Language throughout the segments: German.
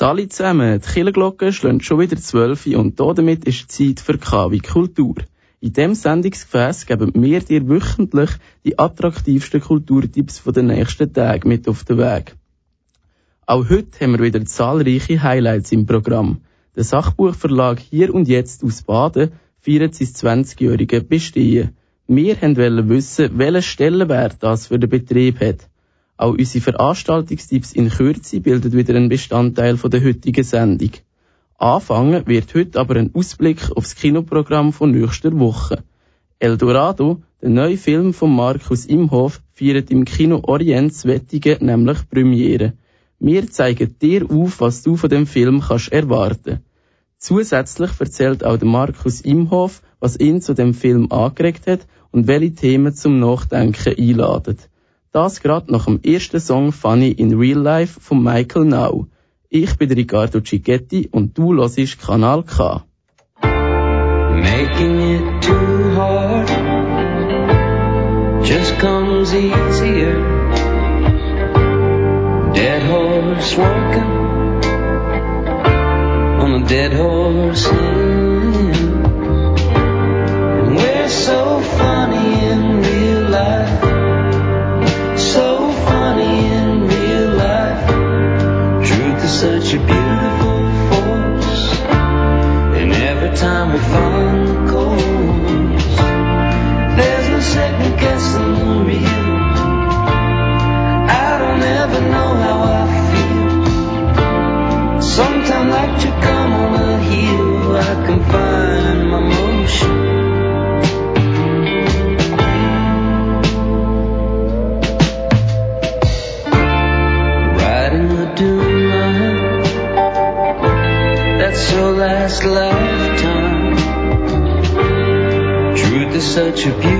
Sali zusammen, die Kirchenglocke schlägt schon wieder zwölf und damit ist Zeit für KW Kultur. In diesem Sendungsgefäß geben wir dir wöchentlich die attraktivsten Kulturtipps der nächsten Tage mit auf den Weg. Auch heute haben wir wieder zahlreiche Highlights im Programm. Der Sachbuchverlag Hier und Jetzt aus Baden feiert sein 20-jährige Bestehen. Wir wollen wissen, welchen Stellenwert das für den Betrieb hat. Auch unsere Veranstaltungstipps in Kürze bilden wieder einen Bestandteil der heutigen Sendung. Anfangen wird heute aber ein Ausblick aufs Kinoprogramm von nächster Woche. Eldorado, der neue Film von Markus Imhoff, feiert im Kino Orient Wettige nämlich Premiere. Wir zeigen dir auf, was du von dem Film kannst erwarten. Zusätzlich erzählt auch Markus Imhoff, was ihn zu dem Film angeregt hat und welche Themen zum Nachdenken einladen. Das gerade nach dem ersten Song Funny in Real Life von Michael Now. Ich bin Riccardo Cicchetti und du hörst Kanal K. Making it too hard just comes easier. Dead horse walking on a dead horse inn. We're so funny time we find the course, there's no second guessing the real. I don't ever know how I feel. Sometimes like to to beauty.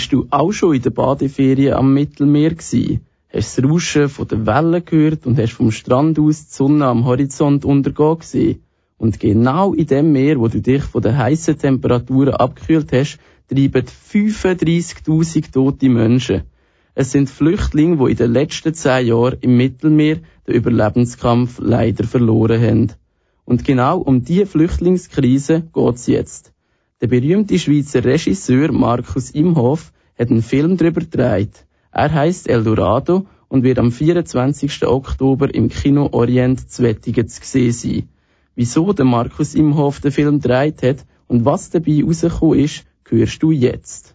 Bist du auch schon in der Badeferien am Mittelmeer gsi? Hast das Rauschen von den Wellen gehört und hast vom Strand aus die Sonne am Horizont untergehen gesehen? Und genau in dem Meer, wo du dich von den heißen Temperaturen abgekühlt hast, treiben 35.000 tote Menschen. Es sind Flüchtlinge, die in den letzten zehn Jahren im Mittelmeer den Überlebenskampf leider verloren haben. Und genau um diese Flüchtlingskrise geht's jetzt. Der berühmte Schweizer Regisseur Markus Imhoff hat einen Film darüber gedreht. Er heißt Eldorado und wird am 24. Oktober im Kino Orient zu Wettigen zu sehen sein. Wieso der Markus Imhoff den Film gedreht hat und was dabei rausgekommen ist, hörst du jetzt.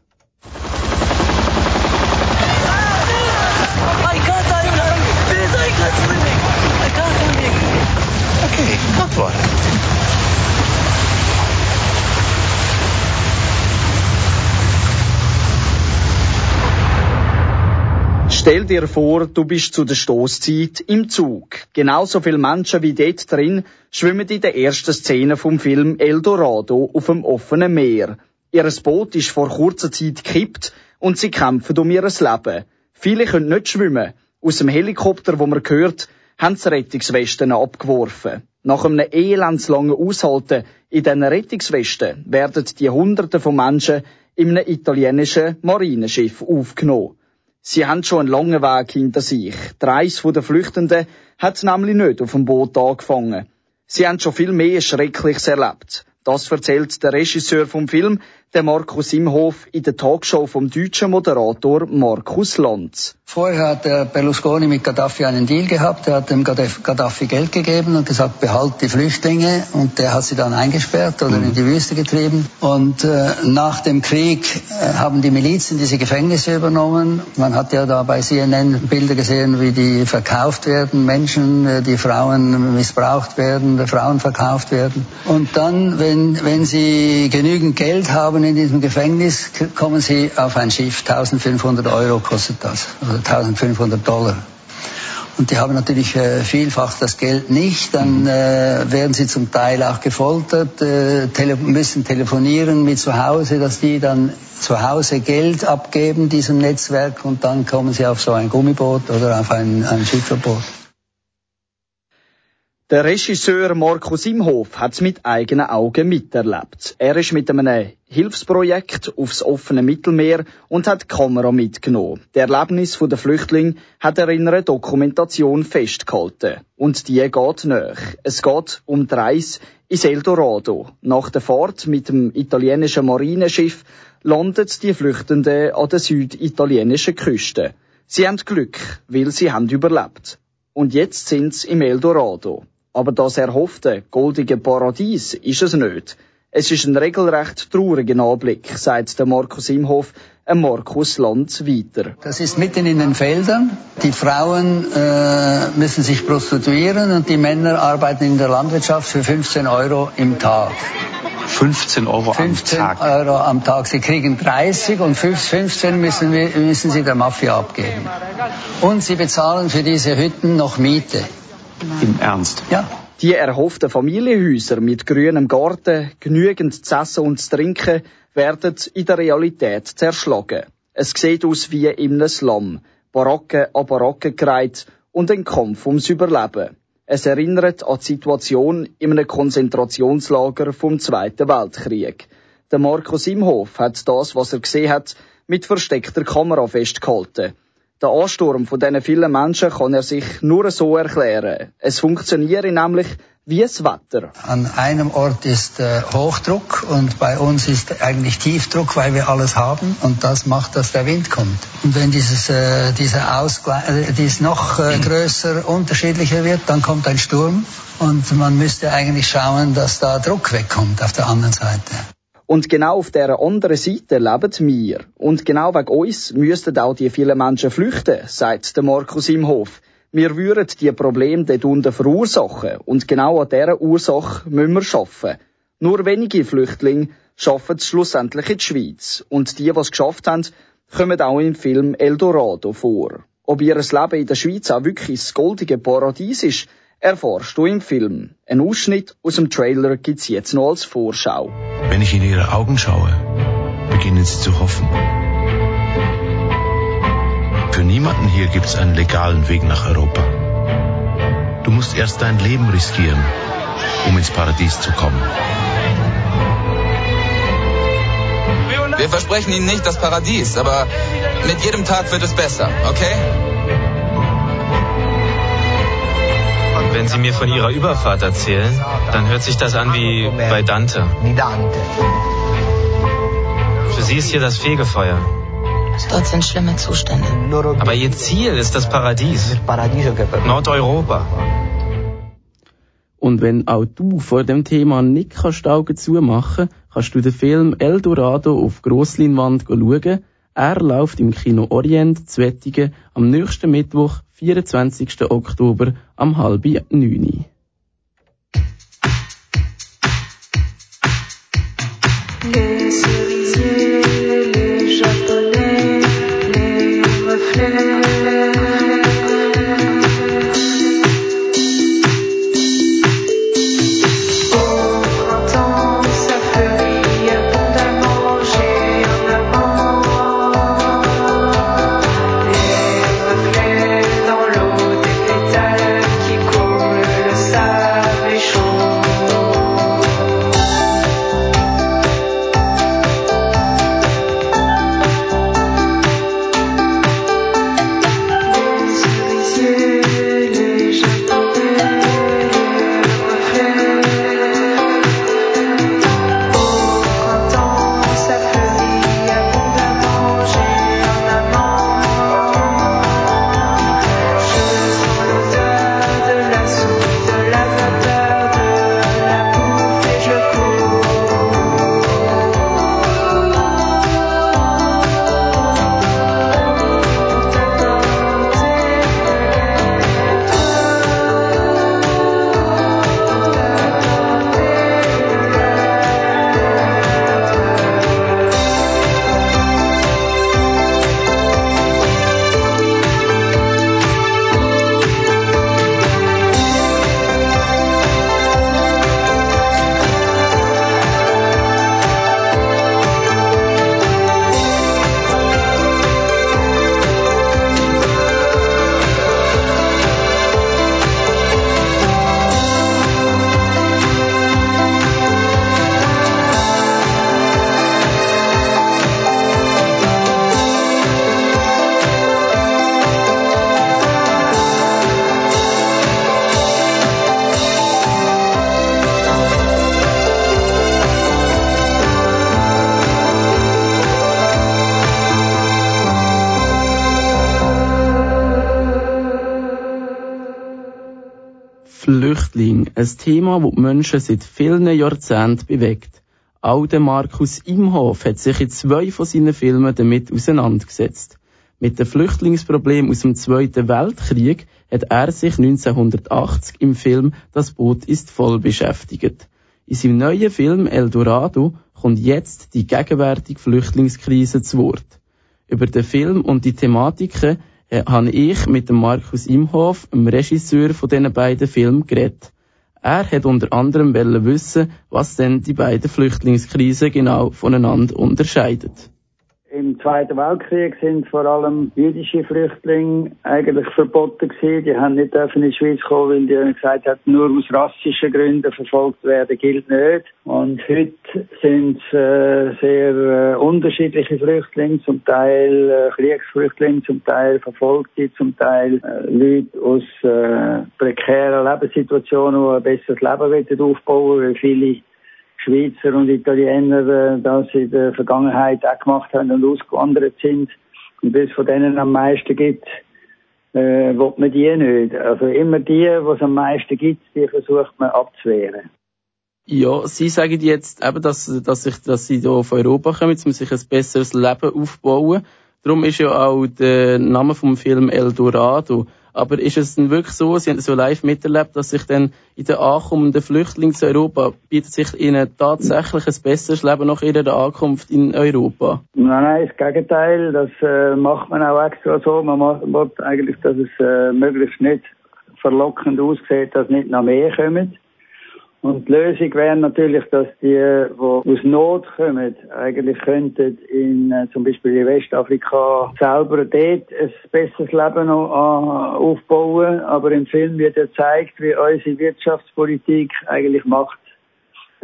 I can't die Stell dir vor, du bist zu der Stoßzeit im Zug. Genauso viele Menschen wie dort drin schwimmen in der ersten Szene vom Film Eldorado auf dem offenen Meer. Ihr Boot ist vor kurzer Zeit gekippt und sie kämpfen um ihr Leben. Viele können nicht schwimmen. Aus dem Helikopter, wo man hört, haben sie Rettungswesten abgeworfen. Nach einem elendslangen Aushalten in diesen Rettungswesten werden die Hunderte von Menschen in einem italienischen Marinenschiff aufgenommen. Sie haben schon einen langen Weg hinter sich. Die Reise der Flüchtenden hat nämlich nicht auf dem Boot angefangen. Sie haben schon viel mehr Schreckliches erlebt. Das erzählt der Regisseur vom Film, der Markus Imhof, in der Talkshow vom deutschen Moderator Markus Lanz. Vorher hat der Berlusconi mit Gaddafi einen Deal gehabt. Er hat dem Gaddafi Geld gegeben und gesagt, behalt die Flüchtlinge. Und der hat sie dann eingesperrt oder in die Wüste getrieben. Und äh, nach dem Krieg äh, haben die Milizen diese Gefängnisse übernommen. Man hat ja da bei CNN Bilder gesehen, wie die verkauft werden, Menschen, äh, die Frauen missbraucht werden, Frauen verkauft werden. Und dann, wenn, wenn sie genügend Geld haben in diesem Gefängnis, kommen sie auf ein Schiff. 1500 Euro kostet das. Also 1500 Dollar. Und die haben natürlich äh, vielfach das Geld nicht. Dann äh, werden sie zum Teil auch gefoltert, äh, tele müssen telefonieren mit zu Hause, dass die dann zu Hause Geld abgeben diesem Netzwerk und dann kommen sie auf so ein Gummiboot oder auf ein, ein Schifferboot. Der Regisseur Markus Imhof hat es mit eigenen Augen miterlebt. Er ist mit einem Hilfsprojekt aufs offene Mittelmeer und hat die Kamera mitgenommen. Der Erlebnis der Flüchtlinge hat er in einer Dokumentation festgehalten. Und die geht nach. Es geht um die Reise ins Eldorado. Nach der Fahrt mit dem italienischen Marineschiff landet die Flüchtenden an der süditalienischen Küste. Sie haben Glück, weil sie haben überlebt. Und jetzt sind sie im Eldorado. Aber das erhoffte goldige Paradies ist es nicht. Es ist ein regelrecht trauriger Anblick, sagt der Markus Imhof, ein Markus Lanz weiter. Das ist mitten in den Feldern. Die Frauen äh, müssen sich prostituieren und die Männer arbeiten in der Landwirtschaft für 15 Euro im Tag. 15 Euro 15 am Tag. Euro am Tag. Sie kriegen 30 und 15 müssen, müssen sie der Mafia abgeben. Und sie bezahlen für diese Hütten noch Miete. Im Ernst? Ja. Die erhofften Familienhäuser mit grünem Garten, genügend zu essen und zu trinken, werden in der Realität zerschlagen. Es sieht aus wie einem Slum. Baracken an Baracken gereiht und ein Kampf ums Überleben. Es erinnert an die Situation in einem Konzentrationslager vom Zweiten Weltkrieg. Der Markus Imhof hat das, was er gesehen hat, mit versteckter Kamera festgehalten. Der Ansturm von diesen vielen Menschen kann er sich nur so erklären. Es funktioniere nämlich wie das Wetter. An einem Ort ist äh, Hochdruck und bei uns ist eigentlich Tiefdruck, weil wir alles haben und das macht, dass der Wind kommt. Und wenn dieses, äh, dieser Ausgleich, äh, dies noch äh, größer, unterschiedlicher wird, dann kommt ein Sturm und man müsste eigentlich schauen, dass da Druck wegkommt auf der anderen Seite. Und genau auf dieser anderen Seite leben wir. Und genau wegen uns müssten auch die vielen Menschen flüchten, sagt der Markus Imhof. Wir würden die Probleme dort unten verursachen. Und genau an dieser Ursache müssen wir arbeiten. Nur wenige Flüchtlinge schaffen schlussendlich in die Schweiz. Und die, die es geschafft haben, kommen auch im Film Eldorado vor. Ob ihr Leben in der Schweiz auch wirklich das goldige Paradies ist, erfährst du im Film. Ein Ausschnitt aus dem Trailer gibt's jetzt noch als Vorschau. Wenn ich in ihre Augen schaue, beginnen sie zu hoffen. Für niemanden hier gibt es einen legalen Weg nach Europa. Du musst erst dein Leben riskieren, um ins Paradies zu kommen. Wir versprechen Ihnen nicht das Paradies, aber mit jedem Tag wird es besser, okay? Wenn Sie mir von Ihrer Überfahrt erzählen, dann hört sich das an wie bei Dante. Für Sie ist hier das Fegefeuer. Dort sind schlimme Zustände. Aber Ihr Ziel ist das Paradies. Nordeuropa. Und wenn auch du vor dem Thema nicht kannst Augen zumachen, kannst du den Film Eldorado auf Grossleinwand schauen. Er läuft im Kino Orient Zwettigen am nächsten Mittwoch, 24. Oktober, am halb neun. Les cerisiers, les japonais, les reflets. Flüchtling, ein Thema, das die Menschen seit vielen Jahrzehnten bewegt. Auch der Markus Imhoff hat sich in zwei von seinen Filmen damit auseinandergesetzt. Mit dem Flüchtlingsproblem aus dem Zweiten Weltkrieg hat er sich 1980 im Film Das Boot ist voll beschäftigt. In seinem neuen Film Eldorado kommt jetzt die gegenwärtige Flüchtlingskrise zu Wort. Über den Film und die Thematiken äh, habe ich mit dem Markus Imhoff, dem Regisseur von diesen beiden Filmen, geredet. Er hat unter anderem wissen, was denn die beiden Flüchtlingskrisen genau voneinander unterscheidet. Im Zweiten Weltkrieg sind vor allem jüdische Flüchtlinge eigentlich verboten gewesen. Die haben nicht dürfen in die Schweiz kommen, weil die gesagt haben, nur aus rassischen Gründen verfolgt werden gilt nicht. Und heute sind es äh, sehr äh, unterschiedliche Flüchtlinge, zum Teil äh, Kriegsflüchtlinge, zum Teil Verfolgte, zum Teil äh, Leute aus äh, prekären Lebenssituationen, die ein besseres Leben aufbauen wollen, weil viele Schweizer und Italiener äh, das in der Vergangenheit auch gemacht haben und ausgewandert sind. Und es von denen am meisten gibt, äh, will man die nicht. Also immer die, es am meisten gibt, die versucht man abzuwehren. Ja, Sie sagen jetzt eben, dass, dass, ich, dass Sie hier auf Europa kommen, um sich ein besseres Leben aufbauen. Darum ist ja auch der Name vom Film Eldorado. Aber ist es denn wirklich so, Sie haben es so live miterlebt, dass sich dann in der ankommenden Flüchtlingen zu Europa bietet sich ihnen tatsächlich ein besseres Leben nach ihrer Ankunft in Europa? Nein, nein, das Gegenteil. Das äh, macht man auch extra so. Man macht eigentlich, dass es äh, möglichst nicht verlockend aussieht, dass nicht noch mehr kommen. Und die Lösung wäre natürlich, dass die, die aus Not kommen, eigentlich könnten in äh, zum Beispiel in Westafrika selber dort ein besseres Leben äh, aufbauen. Aber im Film wird ja gezeigt, wie unsere Wirtschaftspolitik eigentlich macht,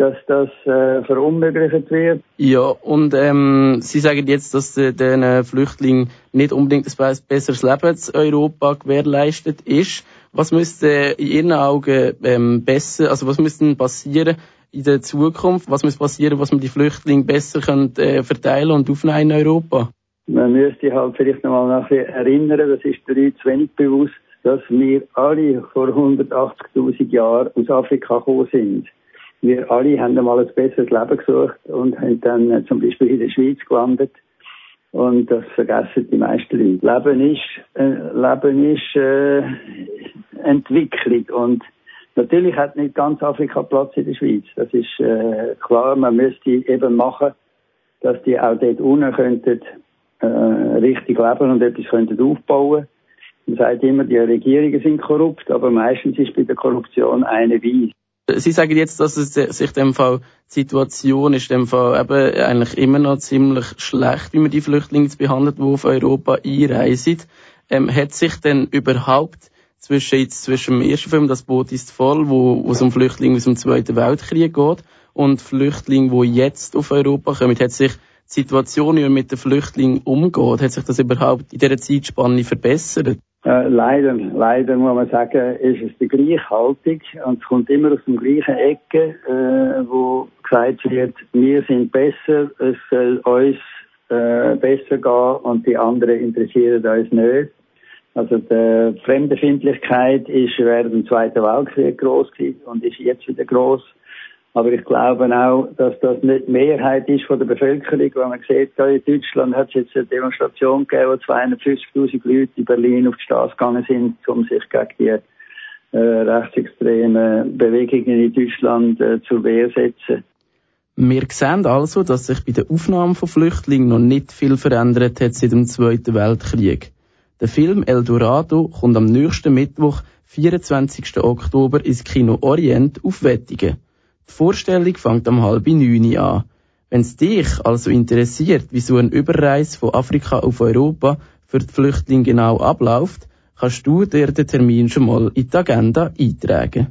dass das äh, verunmöglicht wird. Ja, und ähm, Sie sagen jetzt, dass äh, den Flüchtlingen nicht unbedingt ein besseres Leben in Europa gewährleistet ist. Was müsste in Ihren Augen ähm, besser, also was müsste passieren in der Zukunft? Was müsste passieren, was man die Flüchtlinge besser könnte, äh, verteilen und aufnehmen in Europa? Man müsste halt vielleicht nochmal erinnern, das ist der Leuten zu wenig bewusst, dass wir alle vor 180.000 Jahren aus Afrika gekommen sind. Wir alle haben einmal ein besseres Leben gesucht und haben dann äh, zum Beispiel in der Schweiz gelandet. Und das vergessen die meisten Leute. Leben ist, äh, Leben ist äh, Entwicklung. Und natürlich hat nicht ganz Afrika Platz in der Schweiz. Das ist äh, klar. Man müsste eben machen, dass die auch dort unten könnten äh, richtig leben und etwas könnten aufbauen. Man sagt immer, die Regierungen sind korrupt, aber meistens ist bei der Korruption eine Weise. Sie sagen jetzt, dass es sich dem Fall die Situation ist dem Fall eben eigentlich immer noch ziemlich schlecht, wie man die Flüchtlinge behandelt, die auf Europa einreisen. Ähm, hat sich denn überhaupt zwischen jetzt zwischen dem ersten Film Das Boot ist voll, wo, wo es um Flüchtlinge aus dem Zweiten Weltkrieg geht und Flüchtlinge, die jetzt auf Europa kommen, hat sich Situation, wie man mit den Flüchtlingen umgeht, hat sich das überhaupt in dieser Zeitspanne verbessert? Äh, leider, leider muss man sagen, ist es die gleiche Haltung und es kommt immer aus dem gleichen Ecke, äh, wo gesagt wird, wir sind besser, es soll uns äh, besser gehen und die anderen interessieren uns nicht. Also die Fremdenfindlichkeit ist während dem Zweiten Weltkrieg groß und ist jetzt wieder groß. Aber ich glaube auch, dass das nicht die Mehrheit ist von der Bevölkerung. Wenn man sieht, da in Deutschland hat es jetzt eine Demonstration gegeben, wo 250.000 Leute in Berlin auf die Straße gegangen sind, um sich gegen die äh, rechtsextremen Bewegungen in Deutschland äh, zur Wehr setzen. Wir sehen also, dass sich bei der Aufnahme von Flüchtlingen noch nicht viel verändert hat seit dem Zweiten Weltkrieg. Der Film Eldorado kommt am nächsten Mittwoch, 24. Oktober, ins Kino Orient auf Wettigen. Die Vorstellung fängt am halb neun an. Wenn es dich also interessiert, wie so ein Überreis von Afrika auf Europa für die Flüchtlinge genau abläuft, kannst du dir den Termin schon mal in die Agenda eintragen.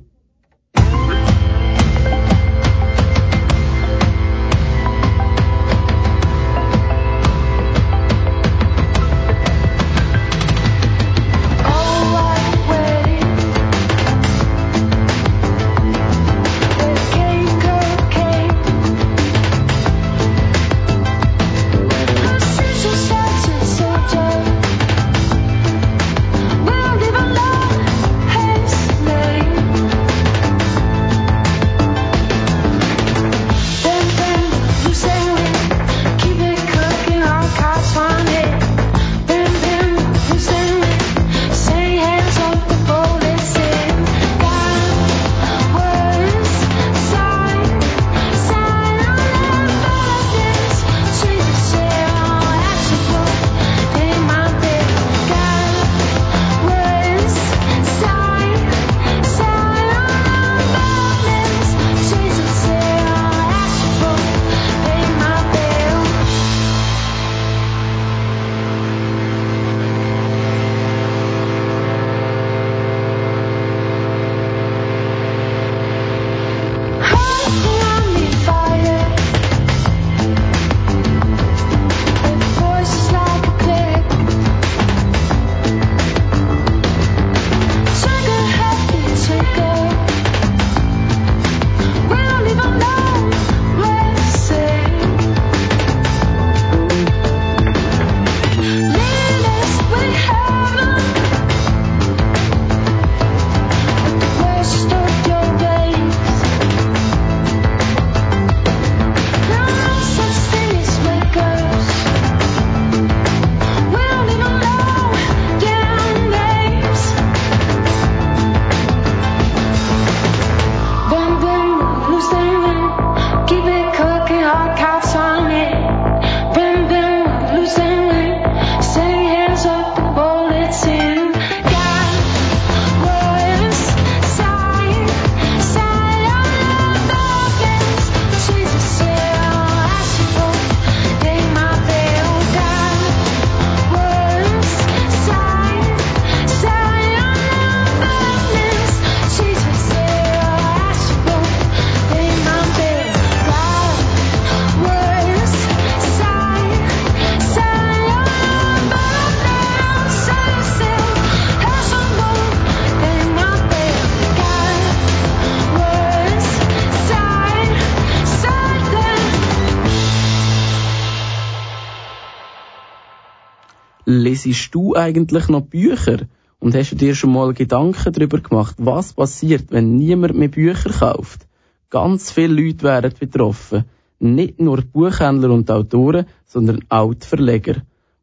Lesest du eigentlich noch Bücher? Und hast du dir schon mal Gedanken darüber gemacht, was passiert, wenn niemand mehr Bücher kauft? Ganz viele Leute wären betroffen. Nicht nur Buchhändler und Autoren, sondern auch die Verleger.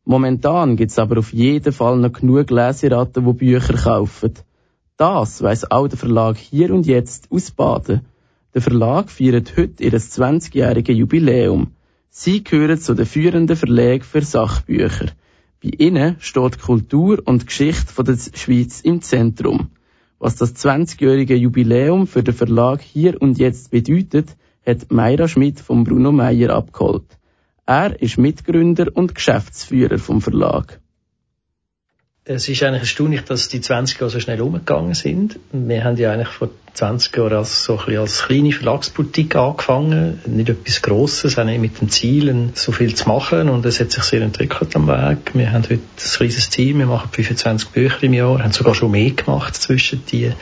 Momentan gibt es aber auf jeden Fall noch genug Leseratten, die Bücher kaufen. Das weiss auch der Verlag hier und jetzt aus Baden. Der Verlag feiert heute ihr 20-jähriges Jubiläum. Sie gehören zu den führenden Verlagen für Sachbücher. Bei ihnen steht Kultur und Geschichte der Schweiz im Zentrum. Was das 20-jährige Jubiläum für den Verlag hier und jetzt bedeutet, hat Meira Schmidt von Bruno Meyer abgeholt. Er ist Mitgründer und Geschäftsführer vom Verlag. Es ist eigentlich erstaunlich, dass die 20 Jahre so schnell umgegangen sind. Wir haben ja eigentlich vor 20 Jahren als, so ein als kleine Verlagsboutique angefangen. Nicht etwas Grosses, auch nicht mit dem Ziel, so viel zu machen. Und es hat sich sehr entwickelt am Weg. Wir haben heute ein kleines Team. Wir machen 25 Bücher im Jahr, haben sogar schon mehr gemacht zwischen die.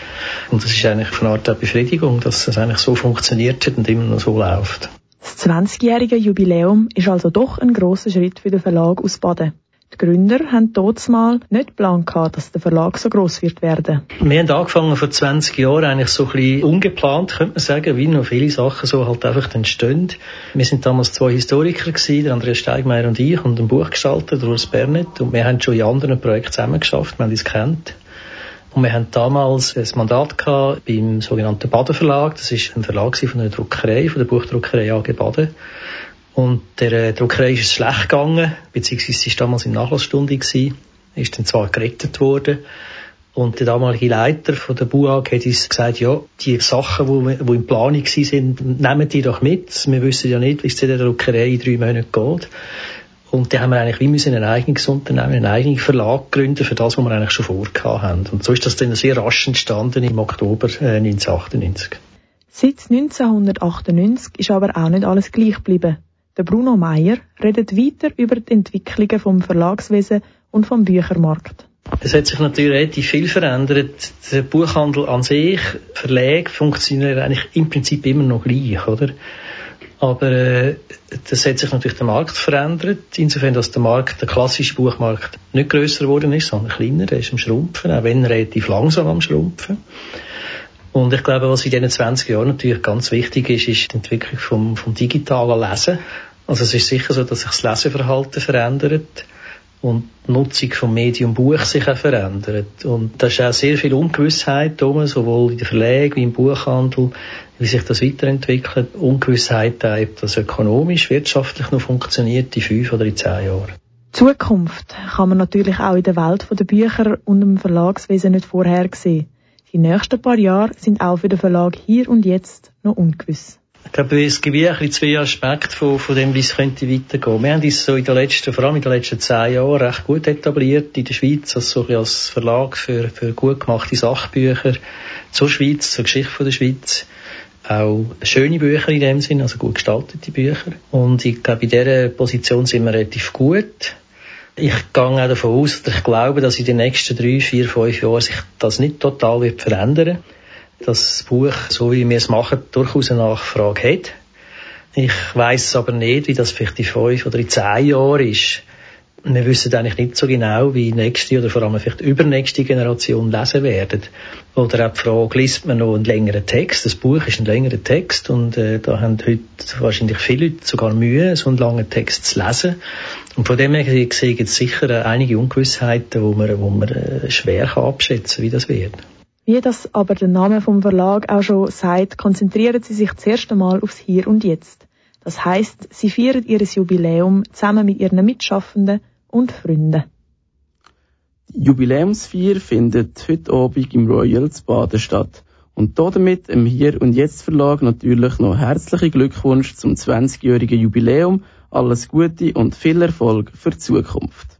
Und das ist eigentlich eine Art der Befriedigung, dass es eigentlich so funktioniert hat und immer noch so läuft. Das 20-jährige Jubiläum ist also doch ein grosser Schritt für den Verlag aus Baden. Die Gründer haben mal nicht geplant dass der Verlag so gross wird werden. Wir haben angefangen vor 20 Jahren eigentlich so ein bisschen ungeplant, könnte man sagen, wie noch viele Sachen so halt einfach entstehen. Wir sind damals zwei Historiker gewesen, der Andreas Steigmeier und ich, und ein Buch gestaltet, Urs Bernet, und wir haben schon in anderen Projekten zusammengeschafft, wir haben uns kennt. Und wir haben damals ein Mandat gehabt beim sogenannten Baden Verlag. Das ist ein Verlag von einer Druckerei, von der Buchdruckerei AG Baden. Und der äh, Druckerei ist es schlecht gegangen, beziehungsweise sie war damals in Nachlassstunde gewesen, ist dann zwar gerettet worden. Und der damalige Leiter von der BUAG hat uns gesagt, ja, die Sachen, die, die in Planung sind, nehmen die doch mit. Wir wissen ja nicht, wie es in der Druckerei in drei Monaten geht. Und da haben wir eigentlich wie müssen ein eigenes Unternehmen, einen eigenen Verlag gründen für das, was wir eigentlich schon vorgehabt haben. Und so ist das dann sehr rasch entstanden im Oktober äh, 1998. Seit 1998 ist aber auch nicht alles gleich geblieben. Der Bruno Meyer redet weiter über die Entwicklungen vom Verlagswesen und vom Büchermarkt. Es hat sich natürlich relativ viel verändert. Der Buchhandel an sich, Verlage funktionieren eigentlich im Prinzip immer noch gleich, oder? Aber äh, das hat sich natürlich der Markt verändert, insofern, dass der Markt, der klassische Buchmarkt, nicht größer geworden ist, sondern kleiner, der ist am Schrumpfen, auch wenn relativ langsam am Schrumpfen. Und ich glaube, was in diesen 20 Jahren natürlich ganz wichtig ist, ist die Entwicklung vom, vom digitalen Lesen. Also es ist sicher so, dass sich das Leseverhalten verändert und die Nutzung vom Medium Buch sich auch verändert. Und da ist auch sehr viel Ungewissheit da, sowohl in den Verlagen wie im Buchhandel, wie sich das weiterentwickelt. Ungewissheit auch, ob das ökonomisch, wirtschaftlich noch funktioniert in fünf oder in zehn Jahren. Zukunft kann man natürlich auch in der Welt der Bücher und dem Verlagswesen nicht vorhersehen. Die nächsten paar Jahre sind auch für den Verlag hier und jetzt noch ungewiss. Ich glaube, es gibt bisschen zwei Aspekte von, von dem, wie es könnte weitergehen. Wir haben uns so in den letzten, vor allem in den letzten zehn Jahren recht gut etabliert in der Schweiz, als, so als Verlag für, für gut gemachte Sachbücher zur Schweiz, zur Geschichte der Schweiz. Auch schöne Bücher in dem Sinn, also gut gestaltete Bücher. Und ich glaube, in dieser Position sind wir relativ gut. Ich gehe auch davon aus, dass ich glaube, dass in den nächsten drei, vier, fünf Jahren sich das nicht total wird verändern Das Buch, so wie wir es machen, durchaus eine Nachfrage hat. Ich weiß aber nicht, wie das vielleicht in fünf oder in zehn Jahren ist wir wissen eigentlich nicht so genau, wie nächste oder vor allem vielleicht übernächste Generation lesen werden. Oder auch die Frage, liest man noch einen längeren Text? Das Buch ist ein längerer Text und äh, da haben heute wahrscheinlich viele Leute sogar Mühe, so einen langen Text zu lesen. Und von dem her gesehen gibt es sicher äh, einige Ungewissheiten, wo man, wo man äh, schwer kann abschätzen wie das wird. Wie das aber der Name vom Verlag auch schon sagt, konzentrieren sie sich zuerst einmal aufs Hier und Jetzt. Das heißt, sie feiern ihr Jubiläum zusammen mit ihren Mitschaffenden und Freunde. Die Jubiläumsfeier findet heute Abend im Royals Baden statt. Und damit im Hier und Jetzt Verlag natürlich noch herzlichen Glückwunsch zum 20-jährigen Jubiläum, alles Gute und viel Erfolg für die Zukunft.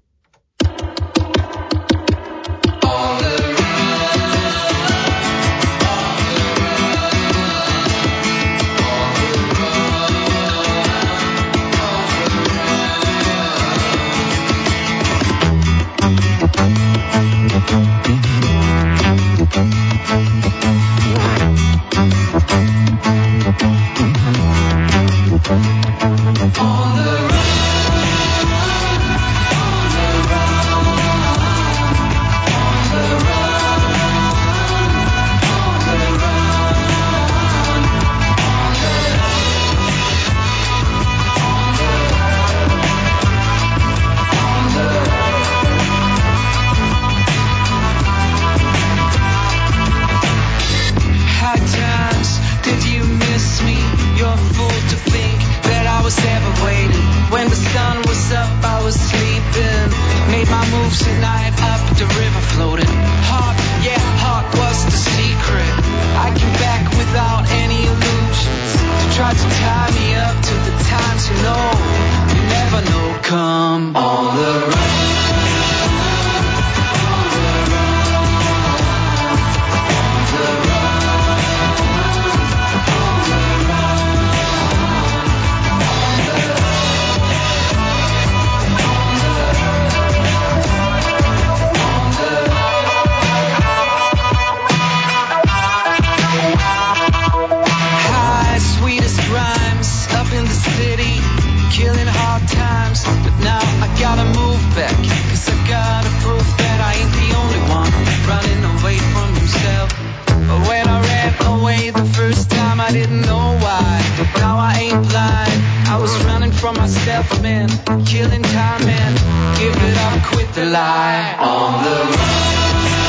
gotta move back. Cause I gotta prove that I ain't the only one running away from himself. But when I ran away the first time, I didn't know why. But now I ain't blind. I was running from myself, man. Killing time, man. Give it up, quit the lie. On the run.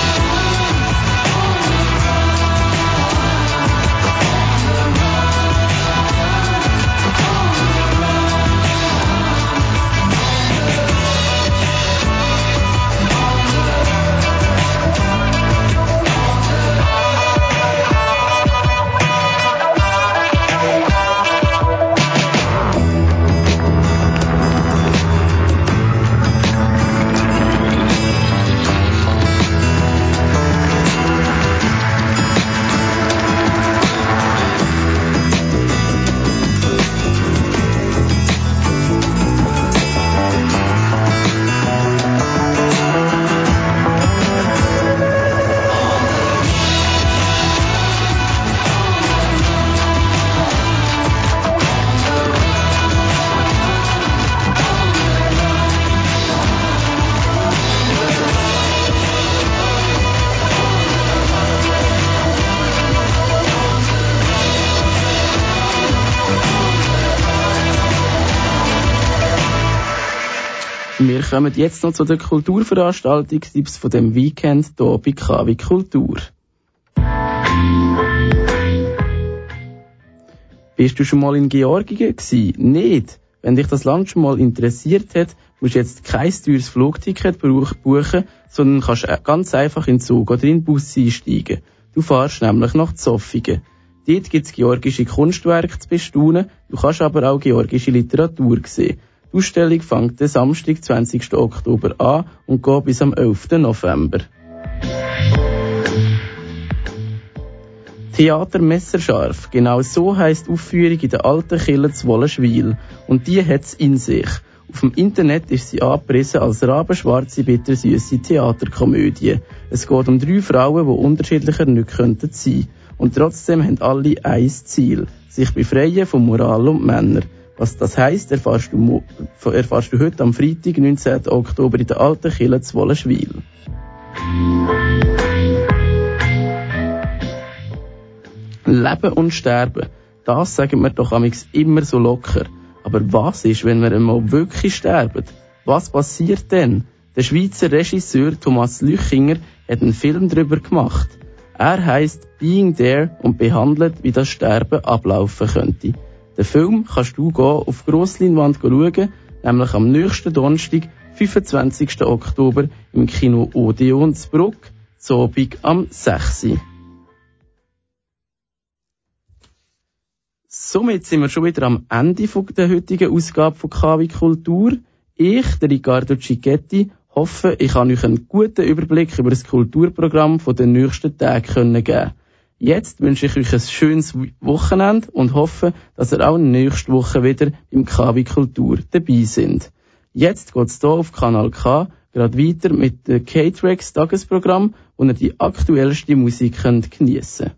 Kommen jetzt noch zu den Kulturveranstaltungstipps von dem Weekend hier bei KW Kultur. Bist du schon mal in Georgien gewesen? Nicht. Wenn dich das Land schon mal interessiert hat, musst du jetzt kein teures Flugticket buchen, sondern kannst ganz einfach in den Zug oder in den Bus einsteigen. Du fährst nämlich nach Zofingen. Dort gibt's georgische Kunstwerke zu bestaunen, du kannst aber auch georgische Literatur sehen. Die Ausstellung fängt den Samstag, 20. Oktober an und geht bis am 11. November. Theater Messerscharf, genau so heisst die Aufführung in der alten Kille zu Wollenschwil. Und die hat's in sich. Auf dem Internet ist sie angepriesen als rabenschwarze, bittersüße Theaterkomödie. Es geht um drei Frauen, die unterschiedlicher nicht könnten sein. Und trotzdem haben alle ein Ziel. Sich befreien von Moral und Männern. Was das heisst, erfährst du, erfährst du heute am Freitag, 19. Oktober in der alten Kille zu Wollenschwil. Leben und Sterben. Das sagen wir doch immer so locker. Aber was ist, wenn wir einmal wirklich sterben? Was passiert denn? Der Schweizer Regisseur Thomas Lüchinger hat einen Film darüber gemacht. Er heißt Being There und behandelt, wie das Sterben ablaufen könnte. Den Film kannst du auf Grossleinwand schauen, nämlich am nächsten Donnerstag, 25. Oktober, im Kino Odeon Zbruck, Zobig am 6. Somit sind wir schon wieder am Ende der heutigen Ausgabe von KW Kultur. Ich, der Riccardo Cicchetti, hoffe, ich kann euch einen guten Überblick über das Kulturprogramm der nächsten Tage geben Jetzt wünsche ich euch ein schönes Wochenende und hoffe, dass ihr auch nächste Woche wieder im KW Kultur dabei sind. Jetzt geht's hier auf Kanal K gerade weiter mit dem K-Trax Tagesprogramm, wo ihr die aktuellste Musik geniessen könnt.